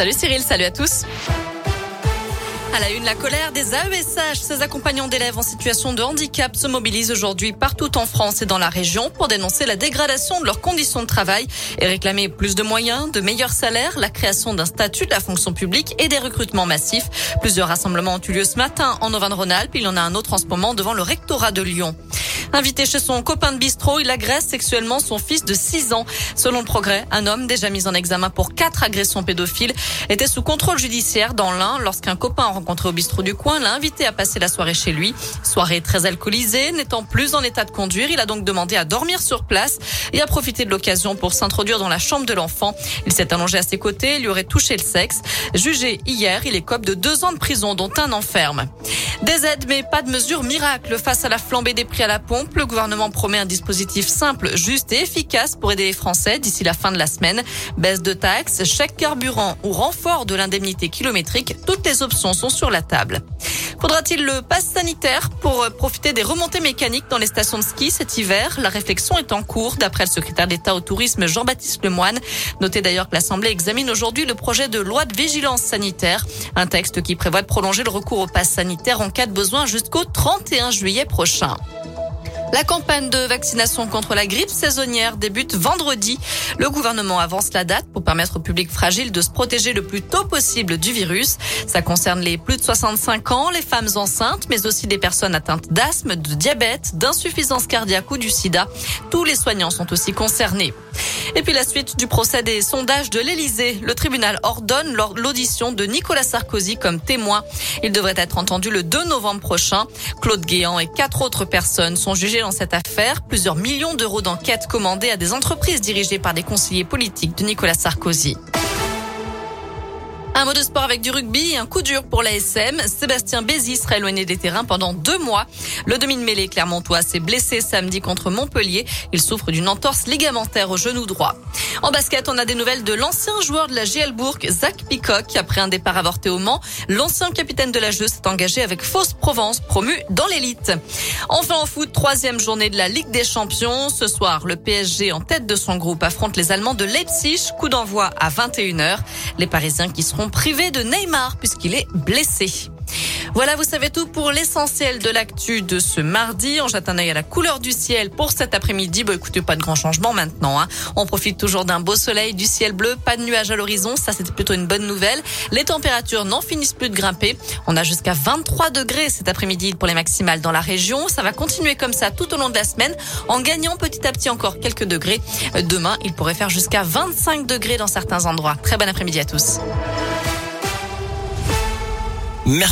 Salut Cyril, salut à tous. À la une, la colère des AESH. Ces accompagnants d'élèves en situation de handicap se mobilisent aujourd'hui partout en France et dans la région pour dénoncer la dégradation de leurs conditions de travail et réclamer plus de moyens, de meilleurs salaires, la création d'un statut de la fonction publique et des recrutements massifs. Plusieurs rassemblements ont eu lieu ce matin en Auvergne-Rhône-Alpes. Il y en a un autre en ce moment devant le rectorat de Lyon. Invité chez son copain de bistrot, il agresse sexuellement son fils de 6 ans. Selon le progrès, un homme déjà mis en examen pour quatre agressions pédophiles était sous contrôle judiciaire dans l'un lorsqu'un copain rencontré au bistrot du coin l'a invité à passer la soirée chez lui. Soirée très alcoolisée, n'étant plus en état de conduire, il a donc demandé à dormir sur place et a profité de l'occasion pour s'introduire dans la chambre de l'enfant. Il s'est allongé à ses côtés, lui aurait touché le sexe. Jugé hier, il est écope de deux ans de prison, dont un enferme. Des aides, mais pas de mesures miracles face à la flambée des prix à la pompe. Le gouvernement promet un dispositif simple, juste et efficace pour aider les Français d'ici la fin de la semaine. Baisse de taxes, chèque carburant ou renfort de l'indemnité kilométrique, toutes les options sont sur la table. Faudra-t-il le pass sanitaire pour profiter des remontées mécaniques dans les stations de ski cet hiver? La réflexion est en cours, d'après le secrétaire d'État au tourisme Jean-Baptiste Lemoine. Notez d'ailleurs que l'Assemblée examine aujourd'hui le projet de loi de vigilance sanitaire, un texte qui prévoit de prolonger le recours au pass sanitaire en cas de besoin jusqu'au 31 juillet prochain. La campagne de vaccination contre la grippe saisonnière débute vendredi. Le gouvernement avance la date pour permettre au public fragile de se protéger le plus tôt possible du virus. Ça concerne les plus de 65 ans, les femmes enceintes, mais aussi des personnes atteintes d'asthme, de diabète, d'insuffisance cardiaque ou du sida. Tous les soignants sont aussi concernés. Et puis la suite du procès des sondages de l'Elysée. Le tribunal ordonne l'audition de Nicolas Sarkozy comme témoin. Il devrait être entendu le 2 novembre prochain. Claude Guéant et quatre autres personnes sont jugées dans cette affaire. Plusieurs millions d'euros d'enquête commandés à des entreprises dirigées par des conseillers politiques de Nicolas Sarkozy. Un mot de sport avec du rugby un coup dur pour l'ASM. Sébastien Bézi sera éloigné des terrains pendant deux mois. Le demi de mêlée Clermontois s'est blessé samedi contre Montpellier. Il souffre d'une entorse ligamentaire au genou droit. En basket, on a des nouvelles de l'ancien joueur de la GL Bourg, Zach Picoc. Après un départ avorté au Mans, l'ancien capitaine de la jeu s'est engagé avec Fausse Provence, promu dans l'élite. Enfin en foot, troisième journée de la Ligue des Champions. Ce soir, le PSG en tête de son groupe affronte les Allemands de Leipzig. Coup d'envoi à 21h. Les Parisiens qui seront privés de Neymar puisqu'il est blessé. Voilà, vous savez tout pour l'essentiel de l'actu de ce mardi. On jette un œil à la couleur du ciel pour cet après-midi. Bon, écoutez, pas de grand changement maintenant. Hein. On profite toujours d'un beau soleil, du ciel bleu, pas de nuages à l'horizon. Ça, c'était plutôt une bonne nouvelle. Les températures n'en finissent plus de grimper. On a jusqu'à 23 degrés cet après-midi pour les maximales dans la région. Ça va continuer comme ça tout au long de la semaine en gagnant petit à petit encore quelques degrés. Demain, il pourrait faire jusqu'à 25 degrés dans certains endroits. Très bon après-midi à tous. Merci.